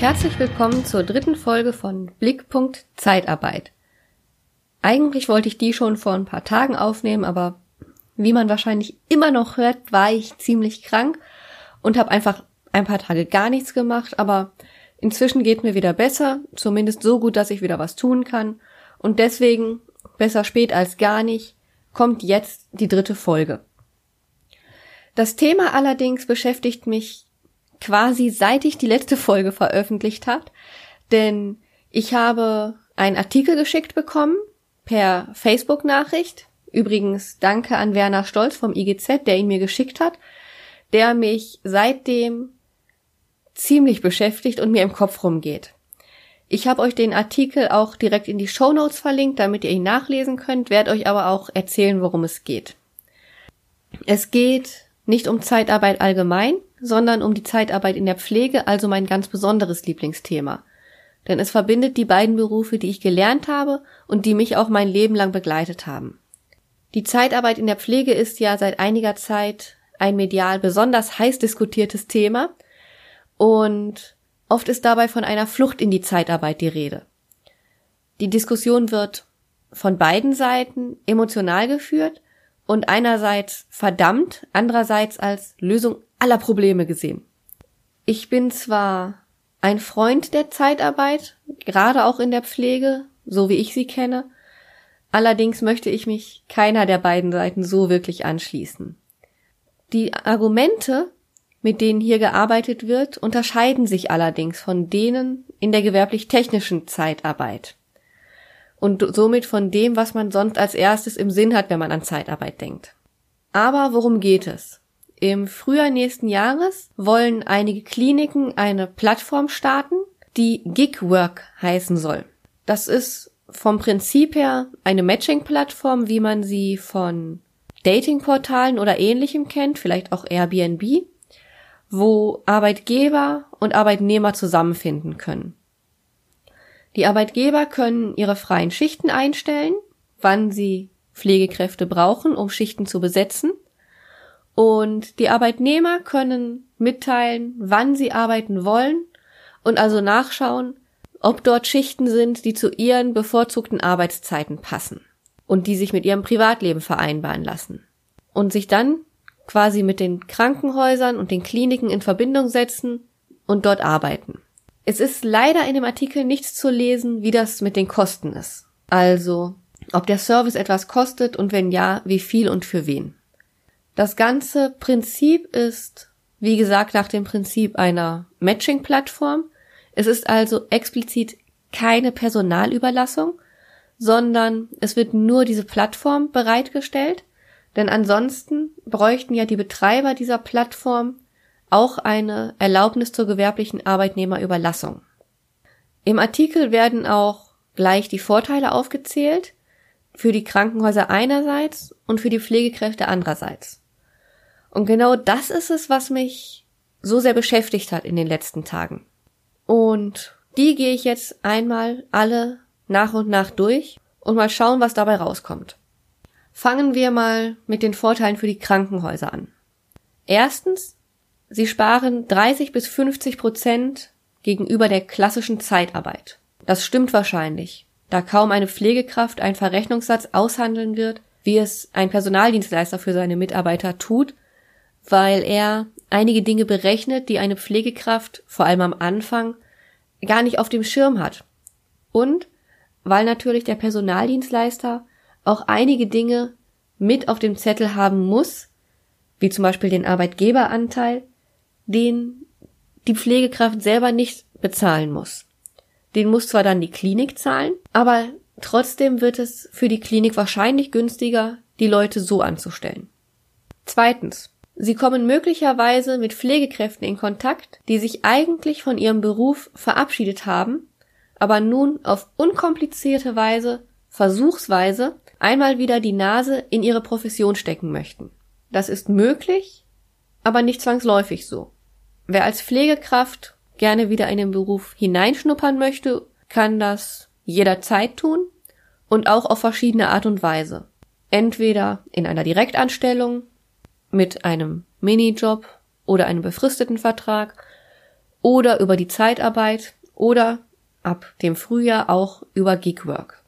herzlich willkommen zur dritten Folge von Blickpunkt Zeitarbeit. Eigentlich wollte ich die schon vor ein paar Tagen aufnehmen, aber wie man wahrscheinlich immer noch hört, war ich ziemlich krank und habe einfach ein paar Tage gar nichts gemacht, aber inzwischen geht mir wieder besser, zumindest so gut, dass ich wieder was tun kann und deswegen besser spät als gar nicht kommt jetzt die dritte Folge. Das Thema allerdings beschäftigt mich quasi seit ich die letzte Folge veröffentlicht habe, denn ich habe einen Artikel geschickt bekommen per Facebook-Nachricht. Übrigens danke an Werner Stolz vom IGZ, der ihn mir geschickt hat, der mich seitdem ziemlich beschäftigt und mir im Kopf rumgeht. Ich habe euch den Artikel auch direkt in die Show Notes verlinkt, damit ihr ihn nachlesen könnt, werde euch aber auch erzählen, worum es geht. Es geht nicht um Zeitarbeit allgemein, sondern um die Zeitarbeit in der Pflege, also mein ganz besonderes Lieblingsthema. Denn es verbindet die beiden Berufe, die ich gelernt habe und die mich auch mein Leben lang begleitet haben. Die Zeitarbeit in der Pflege ist ja seit einiger Zeit ein medial besonders heiß diskutiertes Thema und oft ist dabei von einer Flucht in die Zeitarbeit die Rede. Die Diskussion wird von beiden Seiten emotional geführt und einerseits verdammt, andererseits als Lösung aller Probleme gesehen. Ich bin zwar ein Freund der Zeitarbeit, gerade auch in der Pflege, so wie ich sie kenne, allerdings möchte ich mich keiner der beiden Seiten so wirklich anschließen. Die Argumente, mit denen hier gearbeitet wird, unterscheiden sich allerdings von denen in der gewerblich-technischen Zeitarbeit und somit von dem, was man sonst als erstes im Sinn hat, wenn man an Zeitarbeit denkt. Aber worum geht es? Im Frühjahr nächsten Jahres wollen einige Kliniken eine Plattform starten, die Gigwork heißen soll. Das ist vom Prinzip her eine Matching-Plattform, wie man sie von Datingportalen oder ähnlichem kennt, vielleicht auch Airbnb, wo Arbeitgeber und Arbeitnehmer zusammenfinden können. Die Arbeitgeber können ihre freien Schichten einstellen, wann sie Pflegekräfte brauchen, um Schichten zu besetzen – und die Arbeitnehmer können mitteilen, wann sie arbeiten wollen und also nachschauen, ob dort Schichten sind, die zu ihren bevorzugten Arbeitszeiten passen und die sich mit ihrem Privatleben vereinbaren lassen. Und sich dann quasi mit den Krankenhäusern und den Kliniken in Verbindung setzen und dort arbeiten. Es ist leider in dem Artikel nichts zu lesen, wie das mit den Kosten ist. Also, ob der Service etwas kostet und wenn ja, wie viel und für wen. Das ganze Prinzip ist, wie gesagt, nach dem Prinzip einer Matching-Plattform. Es ist also explizit keine Personalüberlassung, sondern es wird nur diese Plattform bereitgestellt, denn ansonsten bräuchten ja die Betreiber dieser Plattform auch eine Erlaubnis zur gewerblichen Arbeitnehmerüberlassung. Im Artikel werden auch gleich die Vorteile aufgezählt, für die Krankenhäuser einerseits und für die Pflegekräfte andererseits. Und genau das ist es, was mich so sehr beschäftigt hat in den letzten Tagen. Und die gehe ich jetzt einmal alle nach und nach durch und mal schauen, was dabei rauskommt. Fangen wir mal mit den Vorteilen für die Krankenhäuser an. Erstens, sie sparen 30 bis 50 Prozent gegenüber der klassischen Zeitarbeit. Das stimmt wahrscheinlich, da kaum eine Pflegekraft einen Verrechnungssatz aushandeln wird, wie es ein Personaldienstleister für seine Mitarbeiter tut, weil er einige Dinge berechnet, die eine Pflegekraft, vor allem am Anfang, gar nicht auf dem Schirm hat. Und weil natürlich der Personaldienstleister auch einige Dinge mit auf dem Zettel haben muss, wie zum Beispiel den Arbeitgeberanteil, den die Pflegekraft selber nicht bezahlen muss. Den muss zwar dann die Klinik zahlen, aber trotzdem wird es für die Klinik wahrscheinlich günstiger, die Leute so anzustellen. Zweitens. Sie kommen möglicherweise mit Pflegekräften in Kontakt, die sich eigentlich von ihrem Beruf verabschiedet haben, aber nun auf unkomplizierte Weise, versuchsweise, einmal wieder die Nase in ihre Profession stecken möchten. Das ist möglich, aber nicht zwangsläufig so. Wer als Pflegekraft gerne wieder in den Beruf hineinschnuppern möchte, kann das jederzeit tun und auch auf verschiedene Art und Weise. Entweder in einer Direktanstellung, mit einem Minijob oder einem befristeten Vertrag oder über die Zeitarbeit oder ab dem Frühjahr auch über Gigwork.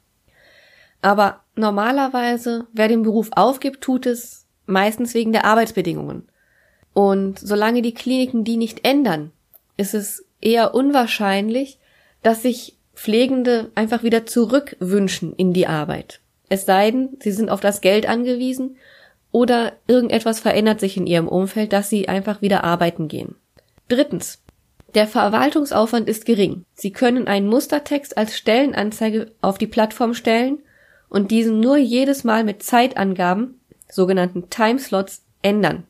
Aber normalerweise, wer den Beruf aufgibt, tut es meistens wegen der Arbeitsbedingungen. Und solange die Kliniken die nicht ändern, ist es eher unwahrscheinlich, dass sich Pflegende einfach wieder zurückwünschen in die Arbeit. Es sei denn, sie sind auf das Geld angewiesen oder irgendetwas verändert sich in ihrem Umfeld, dass sie einfach wieder arbeiten gehen. Drittens. Der Verwaltungsaufwand ist gering. Sie können einen Mustertext als Stellenanzeige auf die Plattform stellen und diesen nur jedes Mal mit Zeitangaben, sogenannten Timeslots, ändern.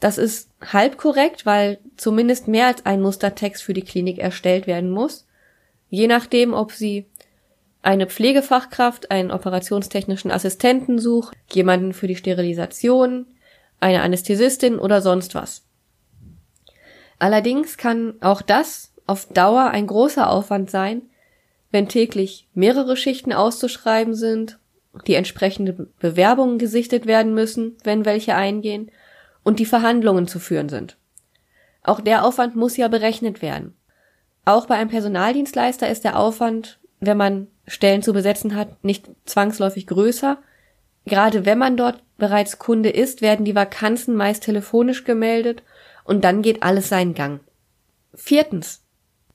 Das ist halb korrekt, weil zumindest mehr als ein Mustertext für die Klinik erstellt werden muss, je nachdem, ob sie eine Pflegefachkraft, einen operationstechnischen Assistenten sucht, jemanden für die Sterilisation, eine Anästhesistin oder sonst was. Allerdings kann auch das auf Dauer ein großer Aufwand sein, wenn täglich mehrere Schichten auszuschreiben sind, die entsprechende Bewerbungen gesichtet werden müssen, wenn welche eingehen, und die Verhandlungen zu führen sind. Auch der Aufwand muss ja berechnet werden. Auch bei einem Personaldienstleister ist der Aufwand, wenn man Stellen zu besetzen hat, nicht zwangsläufig größer. Gerade wenn man dort bereits Kunde ist, werden die Vakanzen meist telefonisch gemeldet und dann geht alles seinen Gang. Viertens.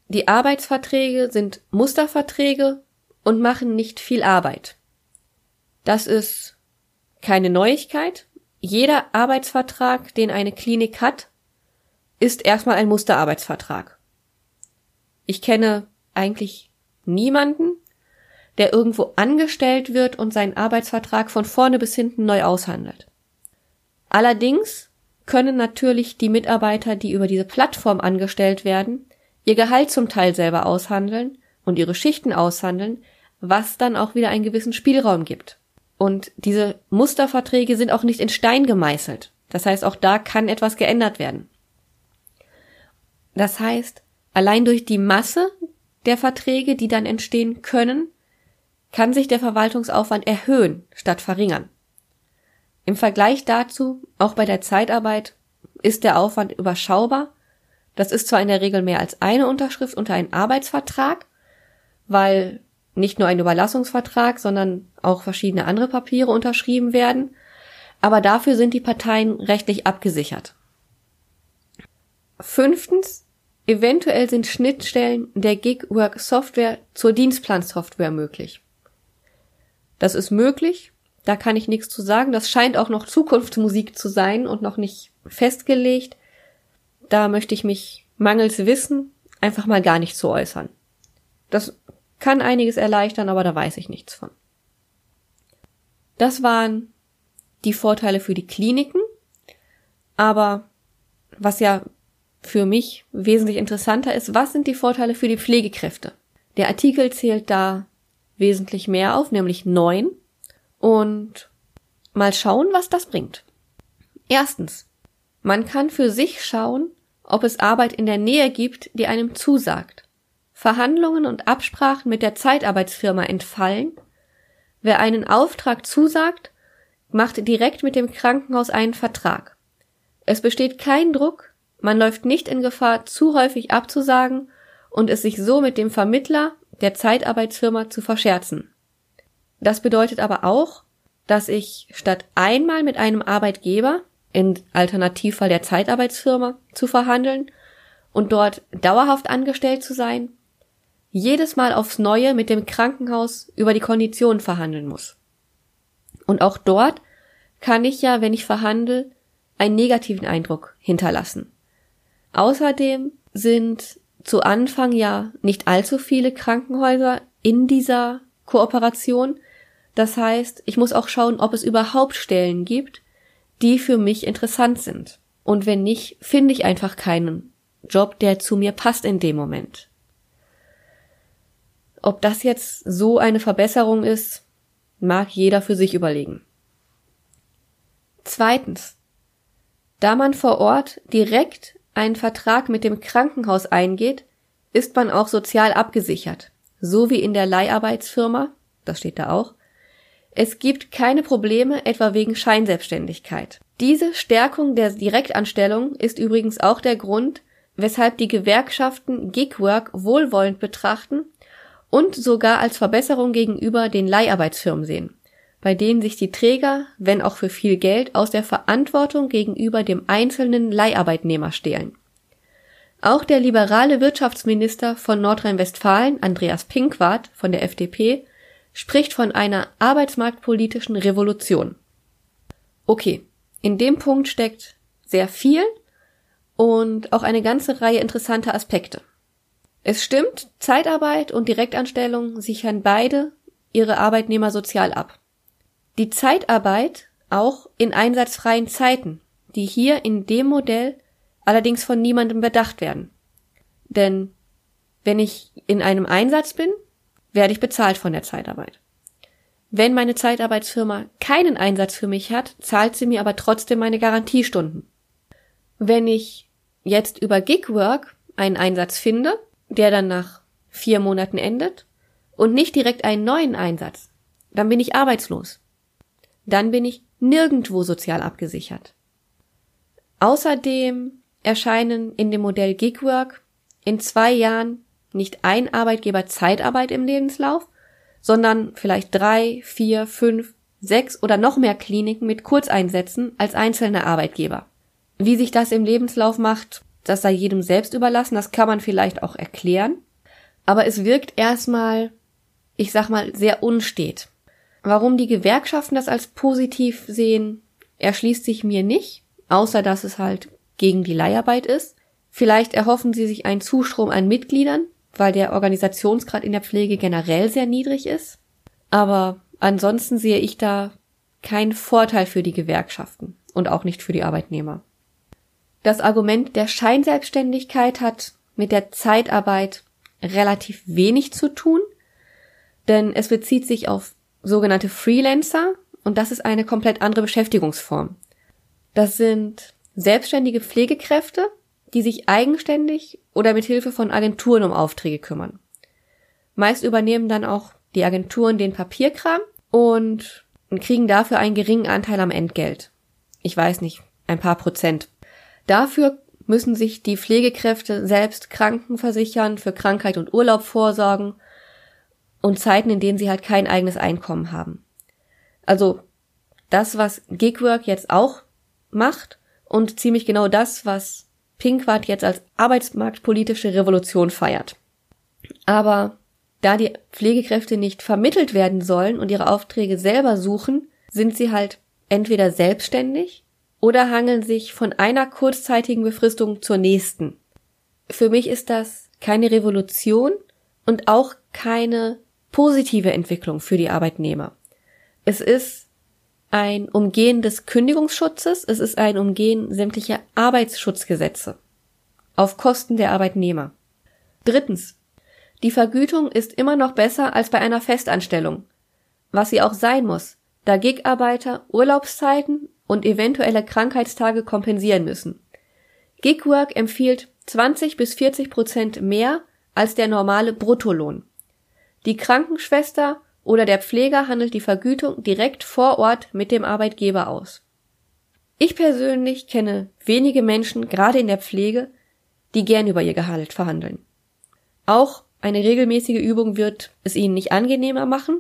Die Arbeitsverträge sind Musterverträge und machen nicht viel Arbeit. Das ist keine Neuigkeit. Jeder Arbeitsvertrag, den eine Klinik hat, ist erstmal ein Musterarbeitsvertrag. Ich kenne eigentlich niemanden, der irgendwo angestellt wird und seinen Arbeitsvertrag von vorne bis hinten neu aushandelt. Allerdings können natürlich die Mitarbeiter, die über diese Plattform angestellt werden, ihr Gehalt zum Teil selber aushandeln und ihre Schichten aushandeln, was dann auch wieder einen gewissen Spielraum gibt. Und diese Musterverträge sind auch nicht in Stein gemeißelt. Das heißt, auch da kann etwas geändert werden. Das heißt, allein durch die Masse der Verträge, die dann entstehen können, kann sich der Verwaltungsaufwand erhöhen statt verringern. Im Vergleich dazu, auch bei der Zeitarbeit, ist der Aufwand überschaubar. Das ist zwar in der Regel mehr als eine Unterschrift unter einen Arbeitsvertrag, weil nicht nur ein Überlassungsvertrag, sondern auch verschiedene andere Papiere unterschrieben werden, aber dafür sind die Parteien rechtlich abgesichert. Fünftens, eventuell sind Schnittstellen der Gigwork Software zur Dienstplansoftware möglich. Das ist möglich. Da kann ich nichts zu sagen. Das scheint auch noch Zukunftsmusik zu sein und noch nicht festgelegt. Da möchte ich mich mangels Wissen einfach mal gar nicht zu äußern. Das kann einiges erleichtern, aber da weiß ich nichts von. Das waren die Vorteile für die Kliniken. Aber was ja für mich wesentlich interessanter ist, was sind die Vorteile für die Pflegekräfte? Der Artikel zählt da wesentlich mehr auf, nämlich neun. Und mal schauen, was das bringt. Erstens. Man kann für sich schauen, ob es Arbeit in der Nähe gibt, die einem zusagt. Verhandlungen und Absprachen mit der Zeitarbeitsfirma entfallen. Wer einen Auftrag zusagt, macht direkt mit dem Krankenhaus einen Vertrag. Es besteht kein Druck, man läuft nicht in Gefahr, zu häufig abzusagen und es sich so mit dem Vermittler der Zeitarbeitsfirma zu verscherzen. Das bedeutet aber auch, dass ich statt einmal mit einem Arbeitgeber, im Alternativfall der Zeitarbeitsfirma, zu verhandeln und dort dauerhaft angestellt zu sein, jedes Mal aufs Neue mit dem Krankenhaus über die Konditionen verhandeln muss. Und auch dort kann ich ja, wenn ich verhandle, einen negativen Eindruck hinterlassen. Außerdem sind zu Anfang ja nicht allzu viele Krankenhäuser in dieser Kooperation. Das heißt, ich muss auch schauen, ob es überhaupt Stellen gibt, die für mich interessant sind. Und wenn nicht, finde ich einfach keinen Job, der zu mir passt in dem Moment. Ob das jetzt so eine Verbesserung ist, mag jeder für sich überlegen. Zweitens. Da man vor Ort direkt einen Vertrag mit dem Krankenhaus eingeht, ist man auch sozial abgesichert, so wie in der Leiharbeitsfirma, das steht da auch. Es gibt keine Probleme, etwa wegen Scheinselbstständigkeit. Diese Stärkung der Direktanstellung ist übrigens auch der Grund, weshalb die Gewerkschaften Gigwork wohlwollend betrachten und sogar als Verbesserung gegenüber den Leiharbeitsfirmen sehen, bei denen sich die Träger, wenn auch für viel Geld, aus der Verantwortung gegenüber dem einzelnen Leiharbeitnehmer stehlen. Auch der liberale Wirtschaftsminister von Nordrhein-Westfalen, Andreas Pinkwart von der FDP, spricht von einer arbeitsmarktpolitischen Revolution. Okay, in dem Punkt steckt sehr viel und auch eine ganze Reihe interessanter Aspekte. Es stimmt, Zeitarbeit und Direktanstellung sichern beide ihre Arbeitnehmer sozial ab. Die Zeitarbeit auch in einsatzfreien Zeiten, die hier in dem Modell allerdings von niemandem bedacht werden. Denn wenn ich in einem Einsatz bin, werde ich bezahlt von der Zeitarbeit. Wenn meine Zeitarbeitsfirma keinen Einsatz für mich hat, zahlt sie mir aber trotzdem meine Garantiestunden. Wenn ich jetzt über Gigwork einen Einsatz finde, der dann nach vier Monaten endet und nicht direkt einen neuen Einsatz, dann bin ich arbeitslos. Dann bin ich nirgendwo sozial abgesichert. Außerdem erscheinen in dem Modell Gigwork in zwei Jahren nicht ein Arbeitgeber Zeitarbeit im Lebenslauf, sondern vielleicht drei, vier, fünf, sechs oder noch mehr Kliniken mit Kurzeinsätzen als einzelne Arbeitgeber. Wie sich das im Lebenslauf macht, das sei jedem selbst überlassen, das kann man vielleicht auch erklären. Aber es wirkt erstmal, ich sag mal, sehr unstet. Warum die Gewerkschaften das als positiv sehen, erschließt sich mir nicht, außer dass es halt gegen die Leiharbeit ist. Vielleicht erhoffen sie sich einen Zustrom an Mitgliedern, weil der Organisationsgrad in der Pflege generell sehr niedrig ist. Aber ansonsten sehe ich da keinen Vorteil für die Gewerkschaften und auch nicht für die Arbeitnehmer. Das Argument der Scheinselbstständigkeit hat mit der Zeitarbeit relativ wenig zu tun, denn es bezieht sich auf sogenannte Freelancer und das ist eine komplett andere Beschäftigungsform. Das sind selbstständige Pflegekräfte, die sich eigenständig oder mit Hilfe von Agenturen um Aufträge kümmern. Meist übernehmen dann auch die Agenturen den Papierkram und kriegen dafür einen geringen Anteil am Entgelt. Ich weiß nicht, ein paar Prozent. Dafür müssen sich die Pflegekräfte selbst Krankenversichern, für Krankheit und Urlaub vorsorgen und Zeiten, in denen sie halt kein eigenes Einkommen haben. Also das, was Gigwork jetzt auch macht und ziemlich genau das, was Pinkwart jetzt als arbeitsmarktpolitische Revolution feiert. Aber da die Pflegekräfte nicht vermittelt werden sollen und ihre Aufträge selber suchen, sind sie halt entweder selbstständig oder hangeln sich von einer kurzzeitigen Befristung zur nächsten. Für mich ist das keine Revolution und auch keine positive Entwicklung für die Arbeitnehmer. Es ist ein Umgehen des Kündigungsschutzes, es ist ein Umgehen sämtlicher Arbeitsschutzgesetze auf Kosten der Arbeitnehmer. Drittens. Die Vergütung ist immer noch besser als bei einer Festanstellung, was sie auch sein muss, da Gigarbeiter Urlaubszeiten und eventuelle Krankheitstage kompensieren müssen. Gigwork empfiehlt 20 bis 40 Prozent mehr als der normale Bruttolohn. Die Krankenschwester oder der Pfleger handelt die Vergütung direkt vor Ort mit dem Arbeitgeber aus. Ich persönlich kenne wenige Menschen, gerade in der Pflege, die gern über ihr Gehalt verhandeln. Auch eine regelmäßige Übung wird es ihnen nicht angenehmer machen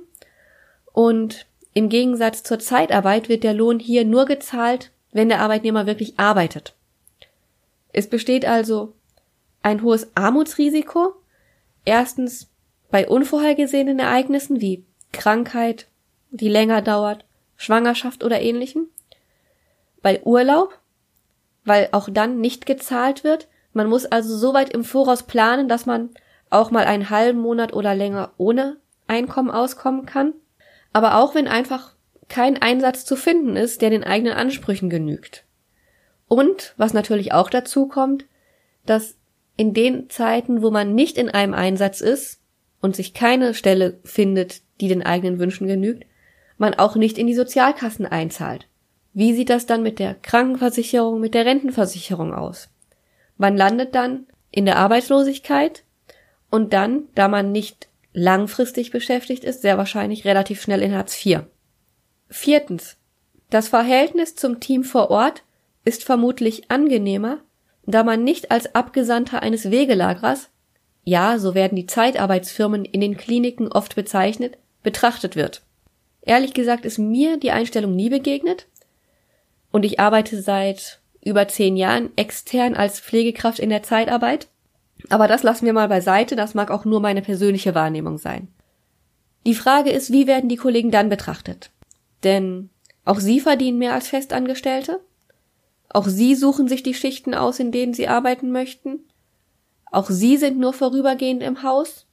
und im Gegensatz zur Zeitarbeit wird der Lohn hier nur gezahlt, wenn der Arbeitnehmer wirklich arbeitet. Es besteht also ein hohes Armutsrisiko, erstens bei unvorhergesehenen Ereignissen wie Krankheit, die länger dauert, Schwangerschaft oder ähnlichem, bei Urlaub, weil auch dann nicht gezahlt wird. Man muss also so weit im Voraus planen, dass man auch mal einen halben Monat oder länger ohne Einkommen auskommen kann. Aber auch wenn einfach kein Einsatz zu finden ist, der den eigenen Ansprüchen genügt. Und, was natürlich auch dazu kommt, dass in den Zeiten, wo man nicht in einem Einsatz ist und sich keine Stelle findet, die den eigenen Wünschen genügt, man auch nicht in die Sozialkassen einzahlt. Wie sieht das dann mit der Krankenversicherung, mit der Rentenversicherung aus? Man landet dann in der Arbeitslosigkeit und dann, da man nicht langfristig beschäftigt ist, sehr wahrscheinlich relativ schnell in Hartz IV. Viertens. Das Verhältnis zum Team vor Ort ist vermutlich angenehmer, da man nicht als Abgesandter eines Wegelagerers, ja, so werden die Zeitarbeitsfirmen in den Kliniken oft bezeichnet, betrachtet wird. Ehrlich gesagt ist mir die Einstellung nie begegnet und ich arbeite seit über zehn Jahren extern als Pflegekraft in der Zeitarbeit. Aber das lassen wir mal beiseite, das mag auch nur meine persönliche Wahrnehmung sein. Die Frage ist, wie werden die Kollegen dann betrachtet? Denn auch sie verdienen mehr als Festangestellte. Auch sie suchen sich die Schichten aus, in denen sie arbeiten möchten. Auch sie sind nur vorübergehend im Haus.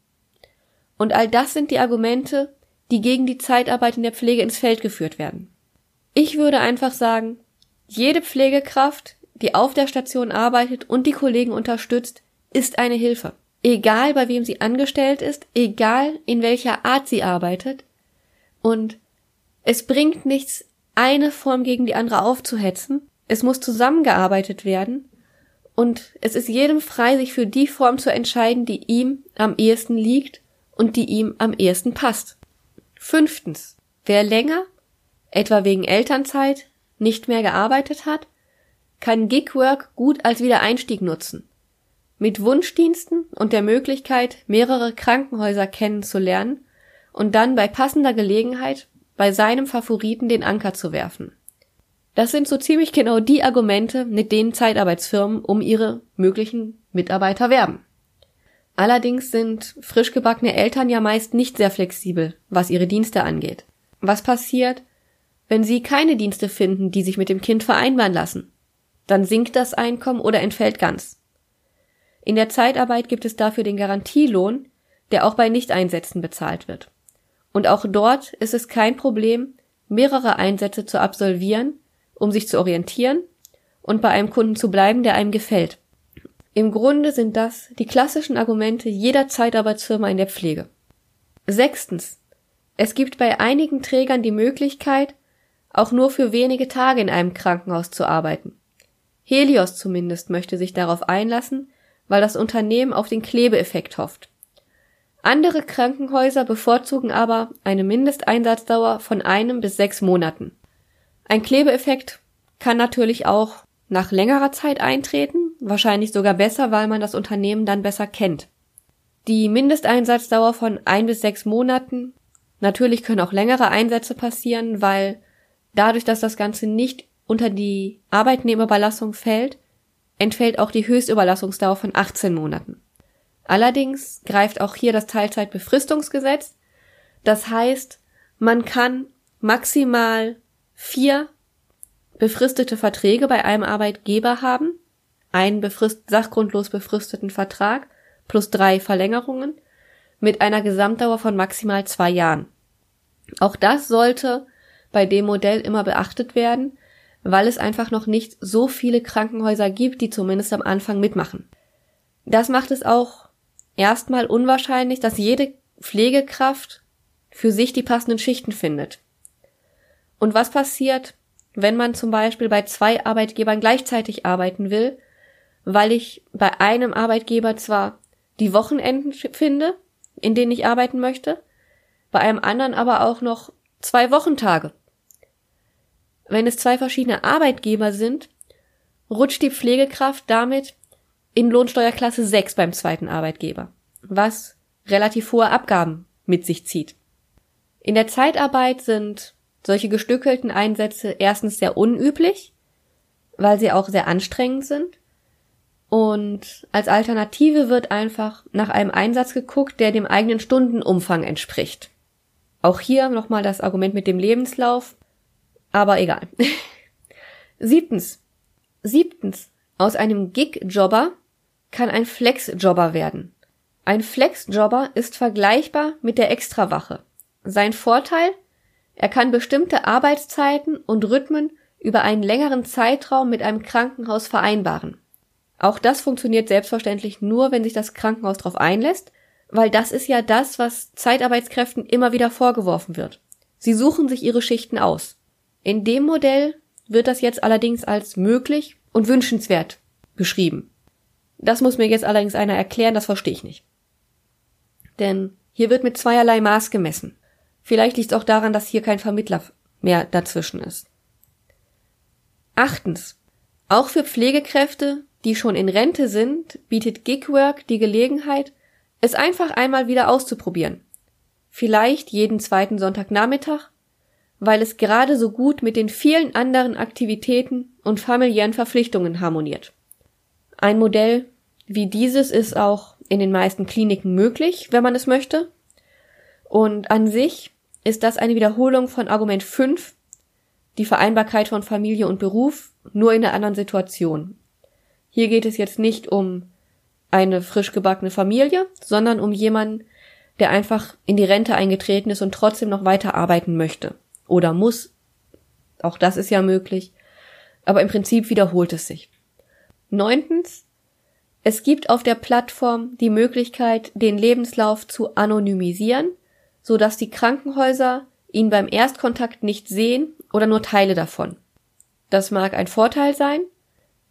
Und all das sind die Argumente, die gegen die Zeitarbeit in der Pflege ins Feld geführt werden. Ich würde einfach sagen, jede Pflegekraft, die auf der Station arbeitet und die Kollegen unterstützt, ist eine Hilfe. Egal bei wem sie angestellt ist, egal in welcher Art sie arbeitet. Und es bringt nichts, eine Form gegen die andere aufzuhetzen. Es muss zusammengearbeitet werden. Und es ist jedem frei, sich für die Form zu entscheiden, die ihm am ehesten liegt und die ihm am ehesten passt. Fünftens. Wer länger, etwa wegen Elternzeit, nicht mehr gearbeitet hat, kann Gigwork gut als Wiedereinstieg nutzen. Mit Wunschdiensten und der Möglichkeit, mehrere Krankenhäuser kennenzulernen und dann bei passender Gelegenheit bei seinem Favoriten den Anker zu werfen. Das sind so ziemlich genau die Argumente, mit denen Zeitarbeitsfirmen um ihre möglichen Mitarbeiter werben. Allerdings sind frisch gebackene Eltern ja meist nicht sehr flexibel, was ihre Dienste angeht. Was passiert, wenn sie keine Dienste finden, die sich mit dem Kind vereinbaren lassen? Dann sinkt das Einkommen oder entfällt ganz. In der Zeitarbeit gibt es dafür den Garantielohn, der auch bei Nichteinsätzen bezahlt wird. Und auch dort ist es kein Problem, mehrere Einsätze zu absolvieren, um sich zu orientieren und bei einem Kunden zu bleiben, der einem gefällt. Im Grunde sind das die klassischen Argumente jeder Zeitarbeitsfirma in der Pflege. Sechstens. Es gibt bei einigen Trägern die Möglichkeit, auch nur für wenige Tage in einem Krankenhaus zu arbeiten. Helios zumindest möchte sich darauf einlassen, weil das Unternehmen auf den Klebeeffekt hofft. Andere Krankenhäuser bevorzugen aber eine Mindesteinsatzdauer von einem bis sechs Monaten. Ein Klebeeffekt kann natürlich auch nach längerer Zeit eintreten, wahrscheinlich sogar besser, weil man das Unternehmen dann besser kennt. Die Mindesteinsatzdauer von ein bis sechs Monaten, natürlich können auch längere Einsätze passieren, weil dadurch, dass das Ganze nicht unter die Arbeitnehmerüberlassung fällt, entfällt auch die Höchstüberlassungsdauer von 18 Monaten. Allerdings greift auch hier das Teilzeitbefristungsgesetz. Das heißt, man kann maximal vier befristete Verträge bei einem Arbeitgeber haben, einen befrist sachgrundlos befristeten Vertrag plus drei Verlängerungen mit einer Gesamtdauer von maximal zwei Jahren. Auch das sollte bei dem Modell immer beachtet werden, weil es einfach noch nicht so viele Krankenhäuser gibt, die zumindest am Anfang mitmachen. Das macht es auch erstmal unwahrscheinlich, dass jede Pflegekraft für sich die passenden Schichten findet. Und was passiert, wenn man zum Beispiel bei zwei Arbeitgebern gleichzeitig arbeiten will, weil ich bei einem Arbeitgeber zwar die Wochenenden finde, in denen ich arbeiten möchte, bei einem anderen aber auch noch zwei Wochentage wenn es zwei verschiedene Arbeitgeber sind, rutscht die Pflegekraft damit in Lohnsteuerklasse 6 beim zweiten Arbeitgeber, was relativ hohe Abgaben mit sich zieht. In der Zeitarbeit sind solche gestückelten Einsätze erstens sehr unüblich, weil sie auch sehr anstrengend sind. Und als Alternative wird einfach nach einem Einsatz geguckt, der dem eigenen Stundenumfang entspricht. Auch hier nochmal das Argument mit dem Lebenslauf. Aber egal. Siebtens. Siebtens. Aus einem Gig-Jobber kann ein Flex-Jobber werden. Ein Flex-Jobber ist vergleichbar mit der Extrawache. Sein Vorteil? Er kann bestimmte Arbeitszeiten und Rhythmen über einen längeren Zeitraum mit einem Krankenhaus vereinbaren. Auch das funktioniert selbstverständlich nur, wenn sich das Krankenhaus darauf einlässt, weil das ist ja das, was Zeitarbeitskräften immer wieder vorgeworfen wird. Sie suchen sich ihre Schichten aus. In dem Modell wird das jetzt allerdings als möglich und wünschenswert beschrieben. Das muss mir jetzt allerdings einer erklären, das verstehe ich nicht. Denn hier wird mit zweierlei Maß gemessen. Vielleicht liegt es auch daran, dass hier kein Vermittler mehr dazwischen ist. Achtens. Auch für Pflegekräfte, die schon in Rente sind, bietet Gigwork die Gelegenheit, es einfach einmal wieder auszuprobieren. Vielleicht jeden zweiten Sonntagnachmittag, weil es gerade so gut mit den vielen anderen Aktivitäten und familiären Verpflichtungen harmoniert. Ein Modell wie dieses ist auch in den meisten Kliniken möglich, wenn man es möchte. Und an sich ist das eine Wiederholung von Argument 5, die Vereinbarkeit von Familie und Beruf, nur in einer anderen Situation. Hier geht es jetzt nicht um eine frisch gebackene Familie, sondern um jemanden, der einfach in die Rente eingetreten ist und trotzdem noch weiter arbeiten möchte. Oder muss. Auch das ist ja möglich. Aber im Prinzip wiederholt es sich. Neuntens, es gibt auf der Plattform die Möglichkeit, den Lebenslauf zu anonymisieren, so dass die Krankenhäuser ihn beim Erstkontakt nicht sehen oder nur Teile davon. Das mag ein Vorteil sein.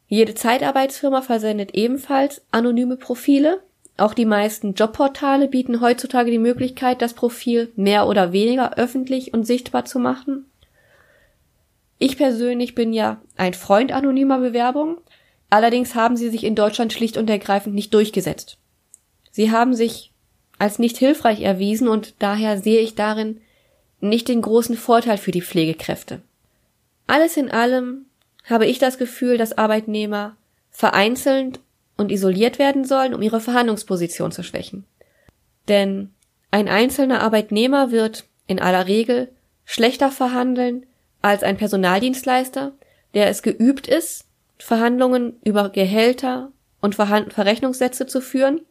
Jede Zeitarbeitsfirma versendet ebenfalls anonyme Profile. Auch die meisten Jobportale bieten heutzutage die Möglichkeit, das Profil mehr oder weniger öffentlich und sichtbar zu machen. Ich persönlich bin ja ein Freund anonymer Bewerbung, Allerdings haben sie sich in Deutschland schlicht und ergreifend nicht durchgesetzt. Sie haben sich als nicht hilfreich erwiesen und daher sehe ich darin nicht den großen Vorteil für die Pflegekräfte. Alles in allem habe ich das Gefühl, dass Arbeitnehmer vereinzelt und isoliert werden sollen, um ihre Verhandlungsposition zu schwächen. Denn ein einzelner Arbeitnehmer wird in aller Regel schlechter verhandeln als ein Personaldienstleister, der es geübt ist, Verhandlungen über Gehälter und Verrechnungssätze zu führen,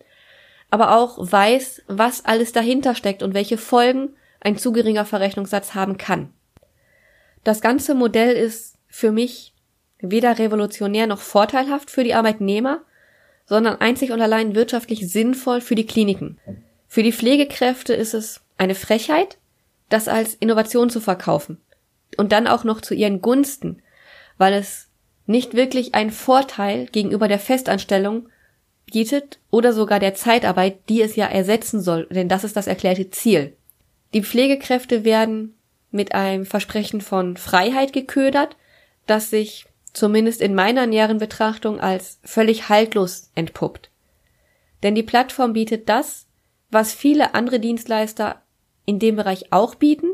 aber auch weiß, was alles dahinter steckt und welche Folgen ein zu geringer Verrechnungssatz haben kann. Das ganze Modell ist für mich weder revolutionär noch vorteilhaft für die Arbeitnehmer, sondern einzig und allein wirtschaftlich sinnvoll für die Kliniken. Für die Pflegekräfte ist es eine Frechheit, das als Innovation zu verkaufen. Und dann auch noch zu ihren Gunsten, weil es nicht wirklich einen Vorteil gegenüber der Festanstellung bietet oder sogar der Zeitarbeit, die es ja ersetzen soll, denn das ist das erklärte Ziel. Die Pflegekräfte werden mit einem Versprechen von Freiheit geködert, das sich zumindest in meiner näheren Betrachtung als völlig haltlos entpuppt. Denn die Plattform bietet das, was viele andere Dienstleister in dem Bereich auch bieten.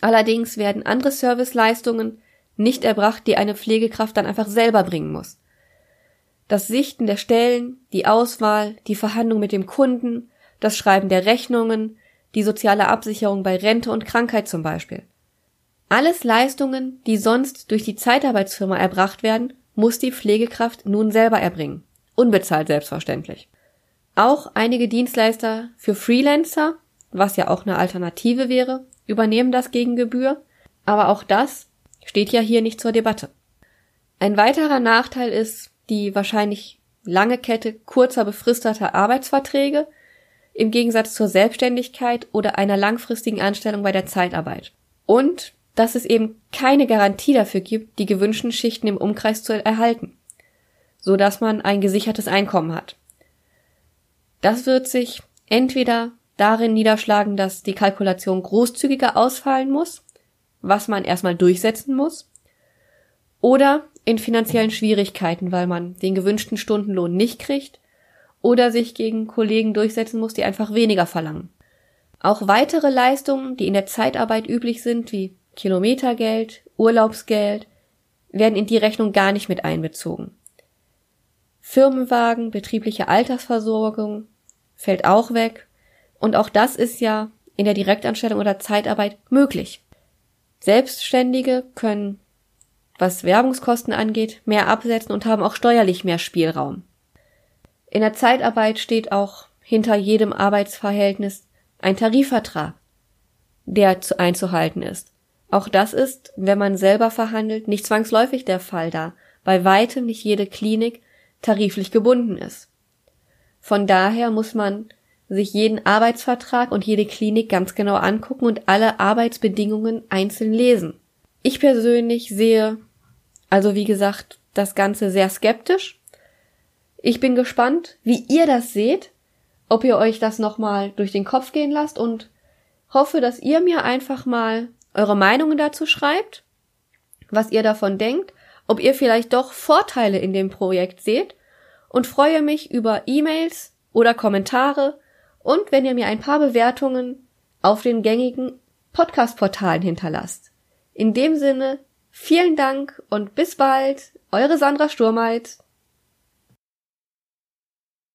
Allerdings werden andere Serviceleistungen nicht erbracht, die eine Pflegekraft dann einfach selber bringen muss. Das Sichten der Stellen, die Auswahl, die Verhandlung mit dem Kunden, das Schreiben der Rechnungen, die soziale Absicherung bei Rente und Krankheit zum Beispiel. Alles Leistungen, die sonst durch die Zeitarbeitsfirma erbracht werden, muss die Pflegekraft nun selber erbringen. Unbezahlt selbstverständlich. Auch einige Dienstleister für Freelancer, was ja auch eine Alternative wäre, übernehmen das gegen Gebühr, aber auch das Steht ja hier nicht zur Debatte. Ein weiterer Nachteil ist die wahrscheinlich lange Kette kurzer befristeter Arbeitsverträge im Gegensatz zur Selbstständigkeit oder einer langfristigen Anstellung bei der Zeitarbeit. Und dass es eben keine Garantie dafür gibt, die gewünschten Schichten im Umkreis zu erhalten, so dass man ein gesichertes Einkommen hat. Das wird sich entweder darin niederschlagen, dass die Kalkulation großzügiger ausfallen muss was man erstmal durchsetzen muss, oder in finanziellen Schwierigkeiten, weil man den gewünschten Stundenlohn nicht kriegt oder sich gegen Kollegen durchsetzen muss, die einfach weniger verlangen. Auch weitere Leistungen, die in der Zeitarbeit üblich sind, wie Kilometergeld, Urlaubsgeld, werden in die Rechnung gar nicht mit einbezogen. Firmenwagen, betriebliche Altersversorgung fällt auch weg und auch das ist ja in der Direktanstellung oder Zeitarbeit möglich. Selbstständige können, was Werbungskosten angeht, mehr absetzen und haben auch steuerlich mehr Spielraum. In der Zeitarbeit steht auch hinter jedem Arbeitsverhältnis ein Tarifvertrag, der zu einzuhalten ist. Auch das ist, wenn man selber verhandelt, nicht zwangsläufig der Fall, da bei weitem nicht jede Klinik tariflich gebunden ist. Von daher muss man sich jeden Arbeitsvertrag und jede Klinik ganz genau angucken und alle Arbeitsbedingungen einzeln lesen. Ich persönlich sehe, also wie gesagt, das Ganze sehr skeptisch. Ich bin gespannt, wie ihr das seht, ob ihr euch das nochmal durch den Kopf gehen lasst und hoffe, dass ihr mir einfach mal eure Meinungen dazu schreibt, was ihr davon denkt, ob ihr vielleicht doch Vorteile in dem Projekt seht und freue mich über E-Mails oder Kommentare und wenn ihr mir ein paar Bewertungen auf den gängigen Podcast-Portalen hinterlasst. In dem Sinne, vielen Dank und bis bald, eure Sandra Sturmeit.